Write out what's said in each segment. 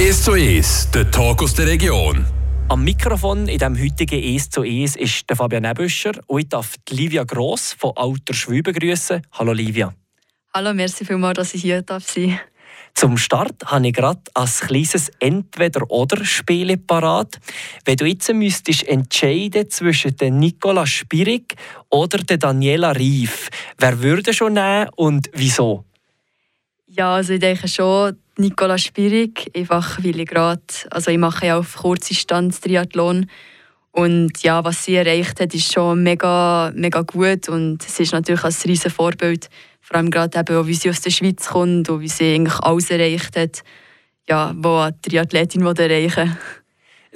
1 zu 1, der Talk aus der Region. Am Mikrofon in diesem heutigen «Es zu Es» ist der Fabian Nebüscher und ich darf Livia Gross von Alter Schwü begrüßen. Hallo Livia. Hallo, merci vielmals, dass ich hier darf sein Zum Start habe ich gerade ein kleines Entweder-Oder-Spiel parat. Wenn du jetzt müsstest entscheiden zwischen den Nicola Spirig oder der Daniela Rief, wer würde schon nehmen und wieso? Ja, also ich denke schon Nicola Spirig, einfach weil ich gerade, also ich mache ja auf Kurzdistanz Triathlon. Und ja, was sie erreicht hat, ist schon mega, mega gut. Und es ist natürlich ein riesen Vorbild, vor allem gerade eben, wie sie aus der Schweiz kommt und wie sie eigentlich alles erreicht hat, ja, was eine Triathletin erreichen. will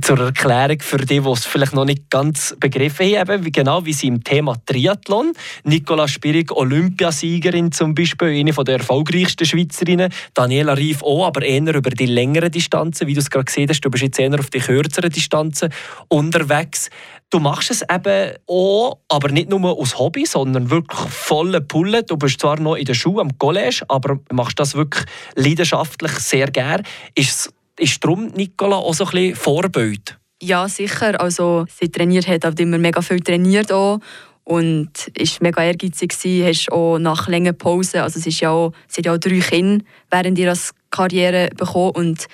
zur Erklärung für die, die es vielleicht noch nicht ganz begriffen haben, wie genau wie sie im Thema Triathlon. Nicola Spirig, Olympiasiegerin zum Beispiel, eine der erfolgreichsten Schweizerinnen. Daniela Rief auch, aber eher über die längeren Distanzen, wie du es gerade gesehen hast. Du bist jetzt eher auf die kürzeren Distanzen unterwegs. Du machst es eben auch, aber nicht nur aus Hobby, sondern wirklich volle Pulle. Du bist zwar noch in der Schule am College, aber machst das wirklich leidenschaftlich sehr gern. Ist ist darum Nicola auch so ein bisschen Vorbild? Ja, sicher. Also, sie trainiert hat halt immer mega viel trainiert auch und ist mega ehrgeizig gewesen, hast auch nach langen Pausen, also sie, ist ja auch, sie hat ja auch drei Kinder während ihrer Karriere bekommen und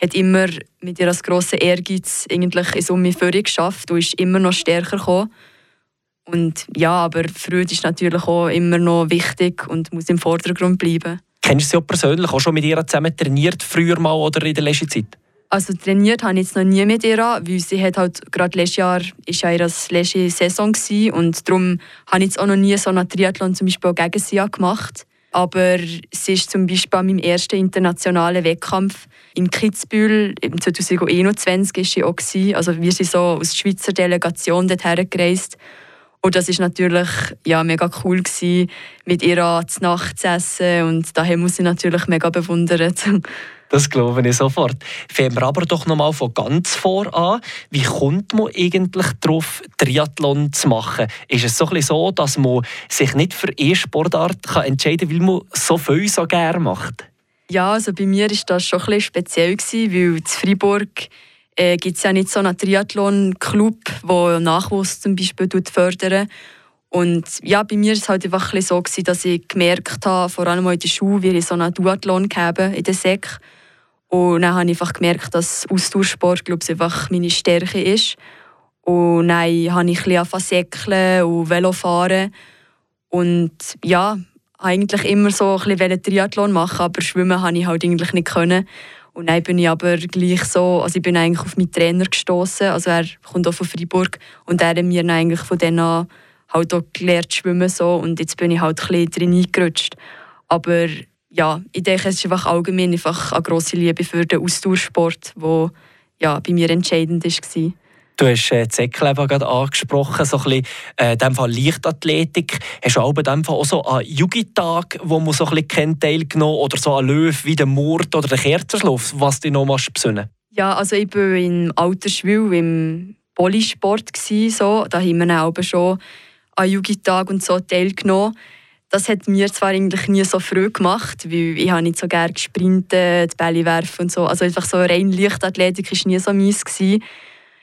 hat immer mit ihrer grossen Ehrgeiz eigentlich in Summe Führung geschafft und ist immer noch stärker gekommen. Und ja, aber Freude ist natürlich auch immer noch wichtig und muss im Vordergrund bleiben. Kennst du sie auch persönlich, auch schon mit ihr zusammen trainiert, früher mal oder in der letzten Zeit? Also trainiert habe ich jetzt noch nie mit ihr, weil sie hat halt gerade letztes Jahr ist ja ihre letzte Saison gewesen, und darum habe ich jetzt auch noch nie so einen Triathlon zum Beispiel gegen sie gemacht. Aber sie ist zum Beispiel an meinem ersten internationalen Wettkampf in Kitzbühel im 2021 ist sie auch gewesen. Also wir sind so aus Schweizer Delegation dorthin gereist und das ist natürlich ja, mega cool gewesen, mit ihr zu Nacht zu essen und daher muss ich natürlich mega bewundern. Das glaube ich sofort. Fangen wir aber doch noch mal von ganz vor an. Wie kommt man eigentlich darauf, Triathlon zu machen? Ist es so, ein so dass man sich nicht für eine Sportart kann entscheiden kann, weil man so viel so gerne macht? Ja, also bei mir war das schon ein bisschen speziell, gewesen, weil in Freiburg äh, gibt es ja nicht so einen Triathlon-Club, der Nachwuchs zum Beispiel fördert. Und ja, bei mir war es halt einfach so, gewesen, dass ich gemerkt habe, vor allem in der Schule, wie ich so einen Duathlon habe in der SEC. Und dann habe ich einfach gemerkt, dass Austauschsport glaube ich, einfach meine Stärke ist. Und dann habe ich ein bisschen säckeln und Velofahren. Und ja, eigentlich immer so ein bisschen Triathlon machen, aber schwimmen konnte ich halt eigentlich nicht können. Und dann bin ich aber gleich so, also ich bin eigentlich auf meinen Trainer gestoßen, also er kommt auch von Freiburg und er hat mir eigentlich von dann an halt auch gelernt zu schwimmen so und jetzt bin ich halt ein bisschen drin eingerutscht. Aber ja, ich denke, es ist einfach allgemein einfach eine grosse Liebe für den Austauschsport, der ja, bei mir entscheidend war. Du hast äh, Zeckleben gerade angesprochen, so ein bisschen, äh, in dem Fall Leichtathletik. Hast du auch in dem Fall auch so einen Jugendtag, wo man so ein bisschen kennt, teilgenommen oder so einen Löw wie den Mord oder den Kerzenschluss, was dich noch besinnen Ja, also ich war im Altersschwil im Polysport, so. da haben wir auch schon an Jugendtag und so teilgenommen. Das hat mir zwar eigentlich nie so früh gemacht, weil ich habe nicht so gerne gesprintet, Bälle werfen und so. Also einfach so rein Leichtathletik war nie so meins. Gewesen.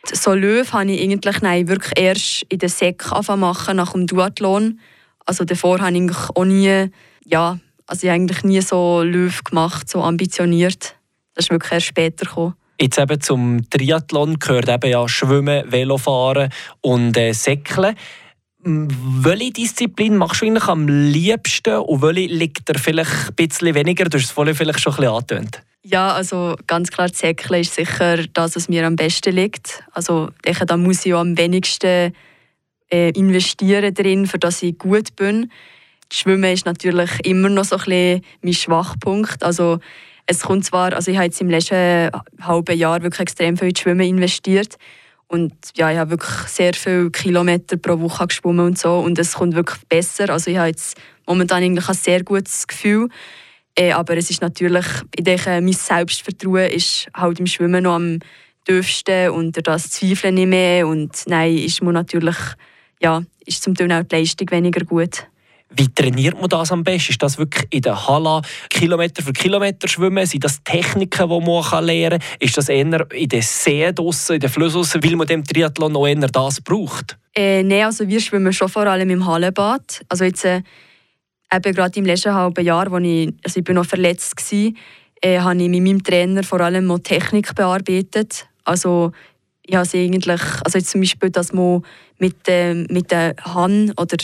So Löw habe ich eigentlich nein, wirklich erst in der Sek machen nach dem Duathlon. Also davor habe ich auch nie, ja, also ich eigentlich nie so Löw gemacht, so ambitioniert. Das ist wirklich erst später gekommen. Jetzt eben zum Triathlon gehört eben ja Schwimmen, Velofahren und äh, Säckeln. Welche Disziplin machst du eigentlich am liebsten und welche liegt dir vielleicht ein bisschen weniger? Du hast es vorhin vielleicht schon ein bisschen angetönt. Ja, also ganz klar, Zäckle ist sicher das, was mir am besten liegt. Also ich, da muss ich auch am wenigsten äh, investieren drin, für dass ich gut bin. Das Schwimmen ist natürlich immer noch so ein bisschen mein Schwachpunkt. Also es kommt zwar, also ich habe jetzt im letzten halben Jahr wirklich extrem viel in Schwimmen investiert und ja, ich habe wirklich sehr viele Kilometer pro Woche geschwommen und so und es kommt wirklich besser. Also ich habe jetzt momentan eigentlich ein sehr gutes Gefühl. Äh, aber es ist natürlich, ich denke, mein Selbstvertrauen ist halt im Schwimmen noch am tiefsten und das zweifle ich mehr und nein, ist mir natürlich, ja, ist zum Teil auch die Leistung weniger gut. Wie trainiert man das am besten? Ist das wirklich in der Halle Kilometer für Kilometer schwimmen? Sind das Techniken, die man lernen kann? Ist das eher in den Seen draussen, in den Flüssen, weil man dem Triathlon noch eher das braucht? Äh, Nein, also wir schwimmen schon vor allem im Hallenbad. Also jetzt äh, eben gerade im letzten halben Jahr, wo ich, also ich bin noch verletzt war, äh, habe ich mit meinem Trainer vor allem auch Technik bearbeitet. Also ich habe eigentlich, also jetzt zum Beispiel, dass man mit, äh, mit der Hand oder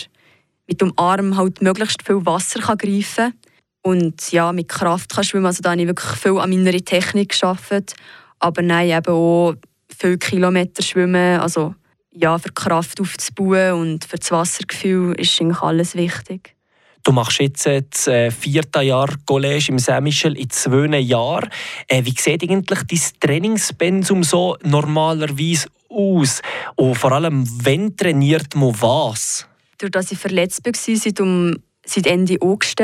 mit dem Arm halt möglichst viel Wasser kann greifen und ja, mit Kraft kann schwimmen. Also da habe ich wirklich viel an meiner Technik geschafft, aber nein, eben auch viele Kilometer schwimmen, also ja, für Kraft aufzubauen und für das Wassergefühl ist eigentlich alles wichtig. Du machst jetzt das äh, vierte Jahr College im Saint-Michel in zwei Jahren. Äh, wie sieht eigentlich dein Trainingspensum so normalerweise aus? Und vor allem, wann trainiert man was? Durch dass ich verletzt war seit, um, seit Ende August,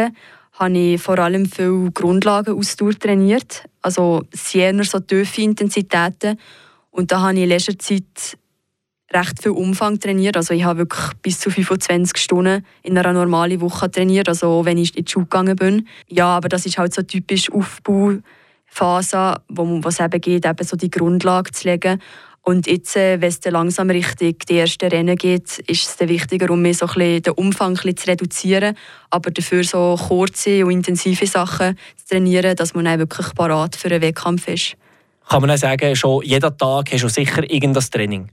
habe ich vor allem viel Grundlagen Ausdauer trainiert. Also sehr so tiefe Intensitäten. Und da habe ich in letzter Zeit recht viel Umfang trainiert. Also ich habe wirklich bis zu 25 Stunden in einer normalen Woche trainiert, also wenn ich in die Schule gegangen bin. Ja, aber das ist halt so typisch Aufbauphase, wo es eben geht, eben so die Grundlage zu legen. Und jetzt, äh, wenn es dann langsam Richtung die ersten Rennen geht, ist es dann wichtiger, um mir so ein bisschen den Umfang ein zu reduzieren, aber dafür so kurze und intensive Sachen zu trainieren, dass man dann wirklich parat für einen Wettkampf ist. Kann man dann sagen, schon jeden Tag hast du sicher irgendein Training?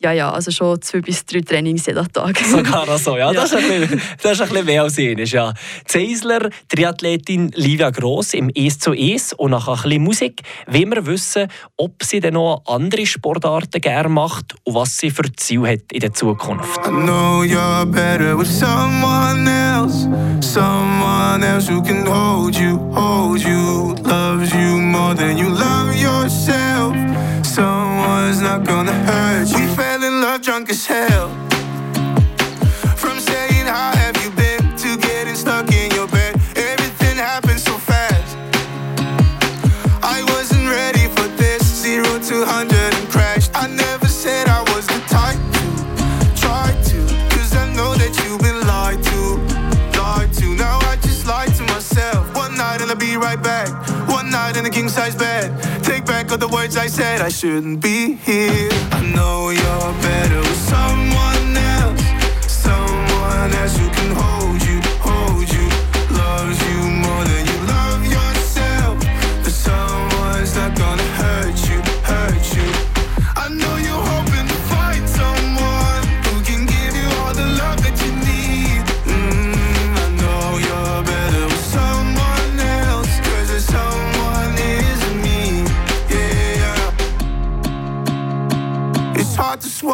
Ja, ja, also schon zwei bis drei Trainings jeden Tag. Sogar so, ja. Das, ist ein bisschen, das ist ein bisschen mehr als ähnlich, ja. Zeisler, Triathletin Livia Gross im Es zu Es und nach ein bisschen Musik wollen wir wissen, ob sie denn noch andere Sportarten gerne macht und was sie für Ziel hat in der Zukunft. I know you're better with someone else, someone else who can hold you, hold you, loves you more than you love yourself. Someone's not gonna hurt you. Drunk as hell. From saying, How have you been? to getting stuck in your bed. Everything happened so fast. I wasn't ready for this. Zero to hundred and crashed. I never said I was the type to try to. Cause I know that you've been lied to. Lied to. Now I just lied to myself. One night and I'll be right back. One night in a king size bed. All the words I said. I shouldn't be here. I know you're better with someone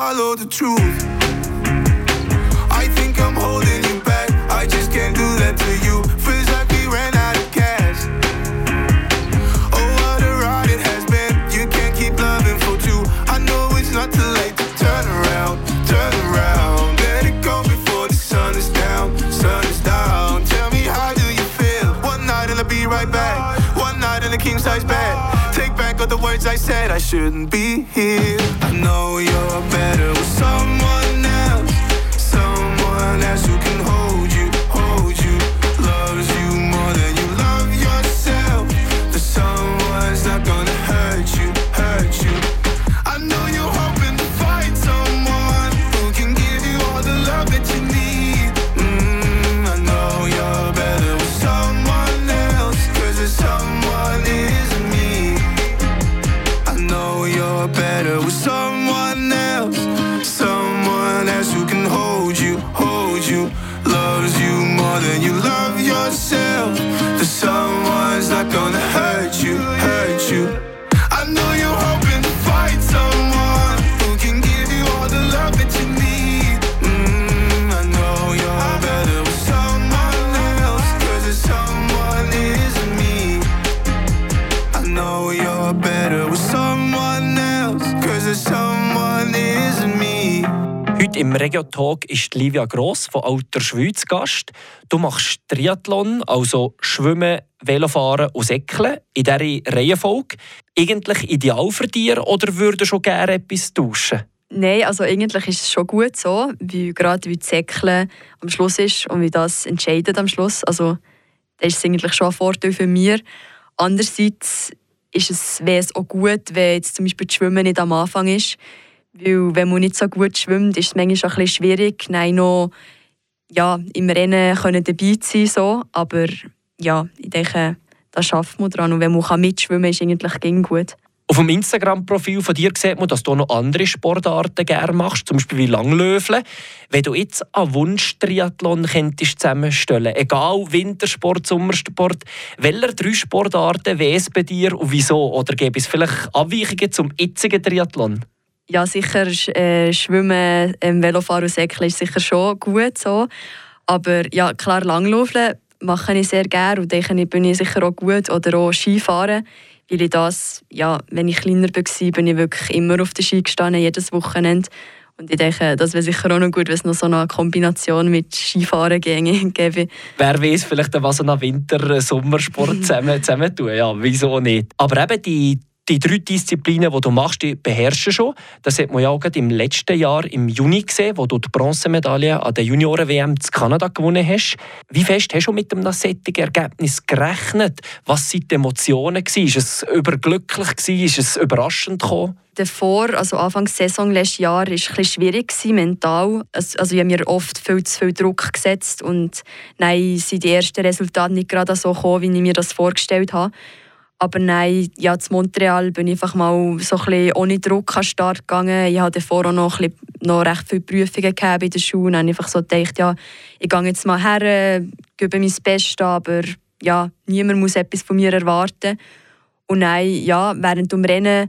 follow the truth. I said. I shouldn't be here. I know you're better with someone im Regio-Talk ist Livia Gross von Alter Schweiz Gast. Du machst Triathlon, also Schwimmen, Velofahren und Säckeln in dieser Reihenfolge. Eigentlich ideal für dich oder würdest du gerne etwas tauschen? Nein, also eigentlich ist es schon gut so, wie gerade wie das Säckeln am Schluss ist und wie das entscheidet am Schluss. Also das ist eigentlich schon ein Vorteil für mich. Andererseits ist es, wäre es auch gut, wenn jetzt zum Beispiel das Schwimmen nicht am Anfang ist. Weil wenn man nicht so gut schwimmt, ist es manchmal auch ein bisschen schwierig, Nein, noch ja, im Rennen können dabei sein so. Aber ja, ich denke, das schafft man dran. Und wenn man mitschwimmen kann, ist es eigentlich gut. Auf dem Instagram-Profil von dir sieht man, dass du noch andere Sportarten gerne machst, zum Beispiel wie Langlöfeln. Wenn du jetzt einen Wunsch-Triathlon zusammenstellen egal Wintersport, Sommersport, welche drei Sportarten wäre es bei dir und wieso? Oder gäbe es vielleicht Abweichungen zum jetzigen Triathlon? Ja, sicher äh, Schwimmen, ähm, Velofahren und Säckeln ist sicher schon gut so. Aber ja, klar, Langlaufen mache ich sehr gerne und denke ich, bin ich sicher auch gut. Oder auch Skifahren weil ich das, ja, wenn ich kleiner war, bin ich wirklich immer auf der Ski gestanden, jedes Wochenende. Und ich denke, das wäre sicher auch noch gut, wenn es noch so eine Kombination mit Skifahren gäbe. Wer weiß, vielleicht was so einen Winter-Sommersport zusammen, zusammen tun. Ja, wieso nicht? Aber eben die die drei Disziplinen, die du machst, die beherrschen schon. Das hat man ja auch im letzten Jahr im Juni gesehen, wo du die Bronzemedaille an der Junioren-WM in Kanada gewonnen hast. Wie fest hast du mit dem sättigen Ergebnis gerechnet? Was waren die Emotionen? War es überglücklich? Ist es überraschend gekommen? davor, also Anfang der Saison letztes Jahr, war es ein schwierig mental. Also, ich habe mir oft viel zu viel Druck gesetzt und nein, sind die ersten Resultate nicht gerade so gekommen, wie ich mir das vorgestellt habe. Aber nein, ja, zu Montreal bin ich einfach mal so ein ohne Druck an den Start gegangen. Ich hatte auch noch, ein bisschen, noch recht viele Prüfungen in der Schule und habe einfach so gedacht, ja, ich gehe jetzt mal her, gebe mein Bestes, aber ja, niemand muss etwas von mir erwarten. Und nein, ja, während dem Rennen war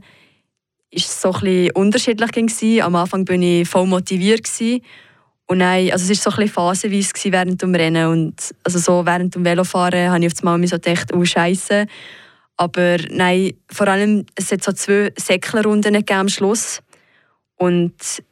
es so ein bisschen unterschiedlich. Am Anfang war ich voll motiviert. Und nein, also es war so ein phasenweise während dem Rennen. Und also so während dem Velofahren habe ich auf einmal so gedacht, oh Scheiße aber nein, vor allem, es hat so zwei Säcklerrunden am Schluss. Und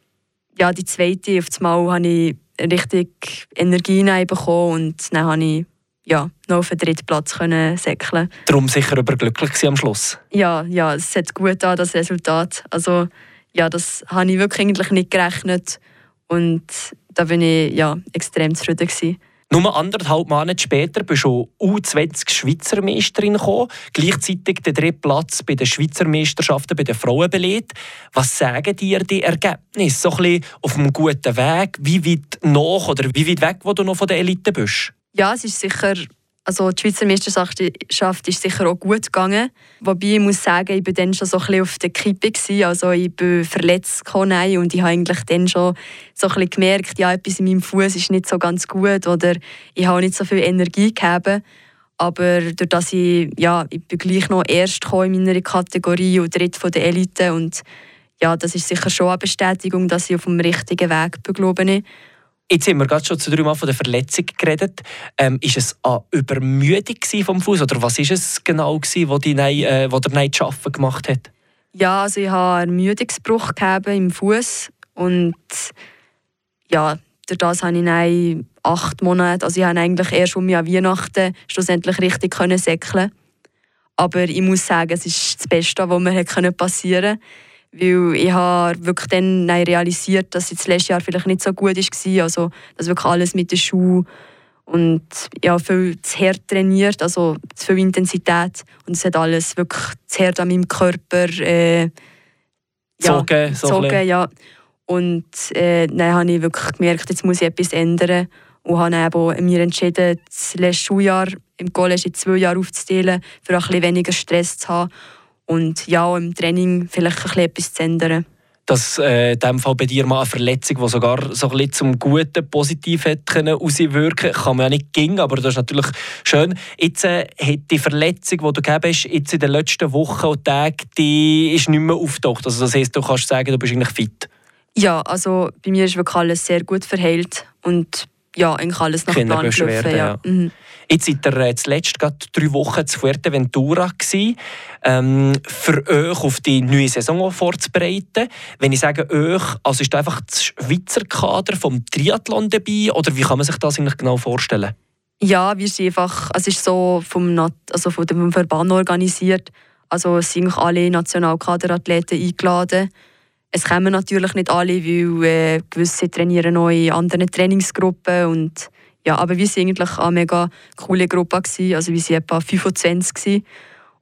ja, die zweite, auf einmal habe ich richtig Energie bekommen und dann konnte ich ja, noch auf den dritten Platz können säckeln. Darum sicher überglücklich am Schluss? Ja, ja, es hat gut an, das Resultat. Also ja, das habe ich wirklich eigentlich nicht gerechnet und da bin ich ja, extrem zufrieden gewesen. Nur anderthalb Monate später bist du U20 Schweizer Meisterin gekommen, gleichzeitig den dritten Platz bei den Schweizer Meisterschaften bei den Frauen belegt. Was sagen dir die Ergebnisse? So ein bisschen auf einem guten Weg? Wie weit nach oder wie weit weg, wo du noch von der Elite bist? Ja, es ist sicher also die Schweizer Meisterschaft ist sicher auch gut gegangen. Wobei ich muss sagen, ich war dann schon so ein auf der Kippe. Gewesen. Also ich bin verletzt und ich habe eigentlich dann schon so ein gemerkt, ja, etwas in meinem Fuß ist nicht so ganz gut oder ich habe nicht so viel Energie gehabt. Aber durch das ich, ja, ich bin gleich noch erst in meiner Kategorie und dritt von der Elite und ja, das ist sicher schon eine Bestätigung, dass ich auf dem richtigen Weg bin, glaube ich. Jetzt haben wir gerade schon zu dreimal von der Verletzung geredet. Ähm, ist es eine Übermüdung vom Fuß oder was ist es genau gewesen, wo, die äh, wo der Neid Schaffen gemacht hat? Ja, also ich habe einen Ermüdungsbruch im Fuß und ja, durch das habe ich dann acht Monate, also ich habe eigentlich erst um Weihnachten schlussendlich richtig können säckeln. Aber ich muss sagen, es ist das Beste, was mir passieren konnte weil ich habe wirklich dann realisiert, dass es letztes Jahr vielleicht nicht so gut war. Also, dass wirklich alles mit den Schuhen und ja, viel zu hart trainiert, also zu viel Intensität. Und es hat alles wirklich zu hart an meinem Körper äh, ja, zogen, so zogen, ja. Und äh, dann habe ich wirklich gemerkt, jetzt muss ich etwas ändern. Und habe eben mir entschieden, das letzte Schuljahr im College in zwei Jahre aufzuteilen, für ein bisschen weniger Stress zu haben und ja, im Training vielleicht ein etwas zu ändern. Dass äh, in diesem Fall bei dir mal eine Verletzung, die sogar so ein zum Guten positiv hätte auswirken kann man ja nicht ging, aber das ist natürlich schön. Jetzt äh, hat die Verletzung, die du gegeben hast, jetzt in den letzten Wochen und Tagen, die ist nicht mehr auftaucht. Also das heisst, du kannst sagen, du bist eigentlich fit. Ja, also bei mir ist wirklich alles sehr gut verheilt und ja, eigentlich alles nach Plan gelaufen. Ja. ja. Mhm. Jetzt seid ihr äh, zuletzt gerade drei Wochen zu Fuerteventura gewesen, ähm, für euch auf die neue Saison vorzubereiten. Wenn ich sage euch, also ist da einfach das Schweizer Kader vom Triathlon dabei oder wie kann man sich das eigentlich genau vorstellen? Ja, wir sind einfach, es ist so vom, also von dem Verband organisiert. Also sind alle Nationalkaderathleten eingeladen es kommen natürlich nicht alle, weil äh, gewisse trainieren noch in anderen Trainingsgruppen und ja, aber wir waren eigentlich eine mega coole Gruppe gewesen. also wir waren etwa 25 gewesen.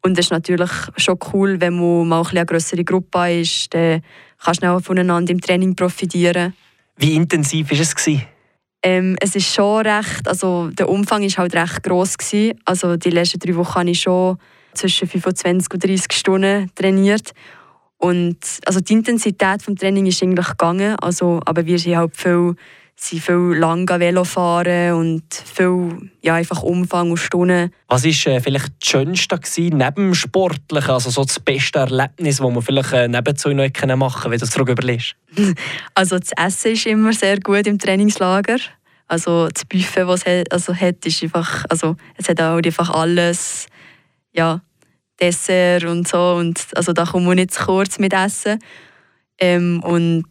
und es ist natürlich schon cool, wenn man mal eine größere Gruppe ist, dann kannst du auch voneinander im Training profitieren. Wie intensiv war es gewesen? Ähm, es ist schon recht, also der Umfang ist halt recht groß gewesen. Also die letzten drei Wochen habe ich schon zwischen 25 und 30 Stunden trainiert. Und also die Intensität des Trainings ist eigentlich gegangen, also, aber wir sind halt viel, sind viel lang Velo fahren und viel ja, einfach Umfang und Stunden. Was war äh, vielleicht das Schönste gewesen, neben dem Sportlichen, also so das beste Erlebnis, das man vielleicht äh, nebenzu noch machen kann, wenn du es darüber überlegst? also das Essen ist immer sehr gut im Trainingslager. Also das Buffet, das es hat, also hat, ist einfach, also es hat auch einfach alles, ja, Dessert und so. Und also da kommen wir nicht zu kurz mit Essen. Ähm, und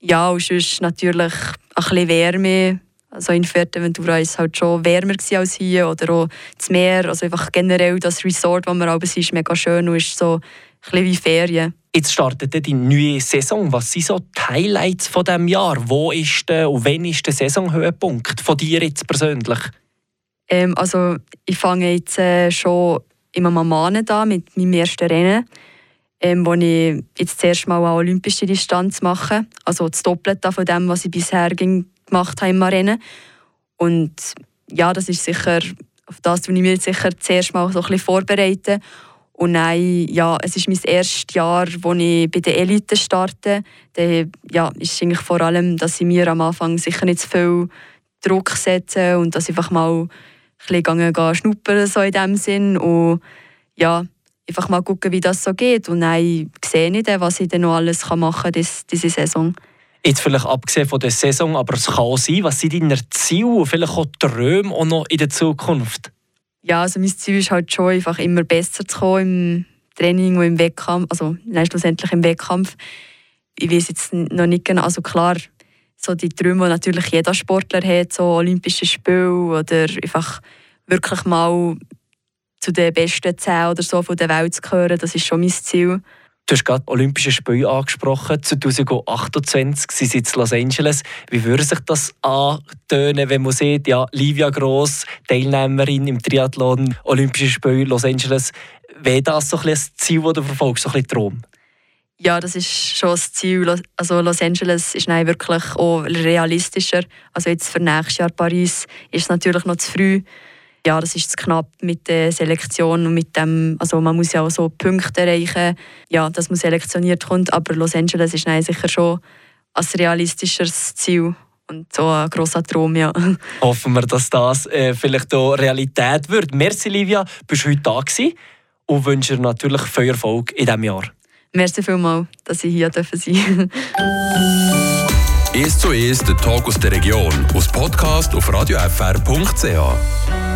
ja, und sonst natürlich ein bisschen Wärme. Also in Fuerteventura war es halt schon wärmer als hier. Oder auch das Meer, also einfach generell das Resort, wo wir oben sind, ist mega schön und ist so ein bisschen wie Ferien. Jetzt startet die neue Saison. Was sind so die Highlights von diesem Jahr? Wo ist der und wann ist der Saisonhöhepunkt von dir jetzt persönlich? Ähm, also ich fange jetzt äh, schon im Mamane da mit meinem ersten Rennen, ähm, wo ich jetzt zuerst mal eine olympische Distanz mache. Also das Doppelte von dem, was ich bisher gemacht habe im Rennen. Und ja, das ist sicher, auf das tue ich mich sicher zuerst mal so ein bisschen vorbereiten. Und nein, ja, es ist mein erstes Jahr, wo ich bei der Elite starte. Dann, ja, ist eigentlich vor allem, dass ich mir am Anfang sicher nicht zu viel Druck setze und dass ich einfach mal ein bisschen schnuppern so in dem Sinn und ja, einfach mal gucken, wie das so geht und dann sehe ich dann, was ich dann noch alles machen kann diese, diese Saison. Jetzt vielleicht abgesehen von der Saison, aber es kann sein, was sind deine Ziele und vielleicht auch Träume auch noch in der Zukunft? Ja, also mein Ziel ist halt schon einfach immer besser zu kommen im Training und im Wettkampf, also nein, schlussendlich im Wettkampf. Ich weiß jetzt noch nicht genau, also klar, so die Träume, die natürlich jeder Sportler hat, so Olympische Spiele oder einfach wirklich mal zu den besten zehn oder so von der Welt zu gehören, das ist schon mein Ziel. Du hast gerade Olympische Spiele angesprochen. 2028 sind sie in Los Angeles. Wie würde sich das antönen, wenn man sieht, ja, Livia Gross, Teilnehmerin im Triathlon, Olympische Spiele Los Angeles. Wäre das so ein, Ziel, das du verfolgst, so ein Traum? Ja, das ist schon das Ziel. Also Los Angeles ist nein, wirklich auch realistischer. Also jetzt für nächstes Jahr Paris ist es natürlich noch zu früh. Ja, das ist zu knapp mit der Selektion und mit dem, also man muss ja auch so Punkte erreichen, ja, dass man selektioniert kommt. Aber Los Angeles ist nein, sicher schon ein realistischeres Ziel und so ein grosser Traum, ja. Hoffen wir, dass das äh, vielleicht auch Realität wird. Merci, Livia, bist du heute da gewesen und wünsche dir natürlich viel Erfolg in diesem Jahr. Merci vielmals, dass ich hier sein durfte. «Es zu Es, der Tag aus der Region» aus Podcast auf radiofr.ch.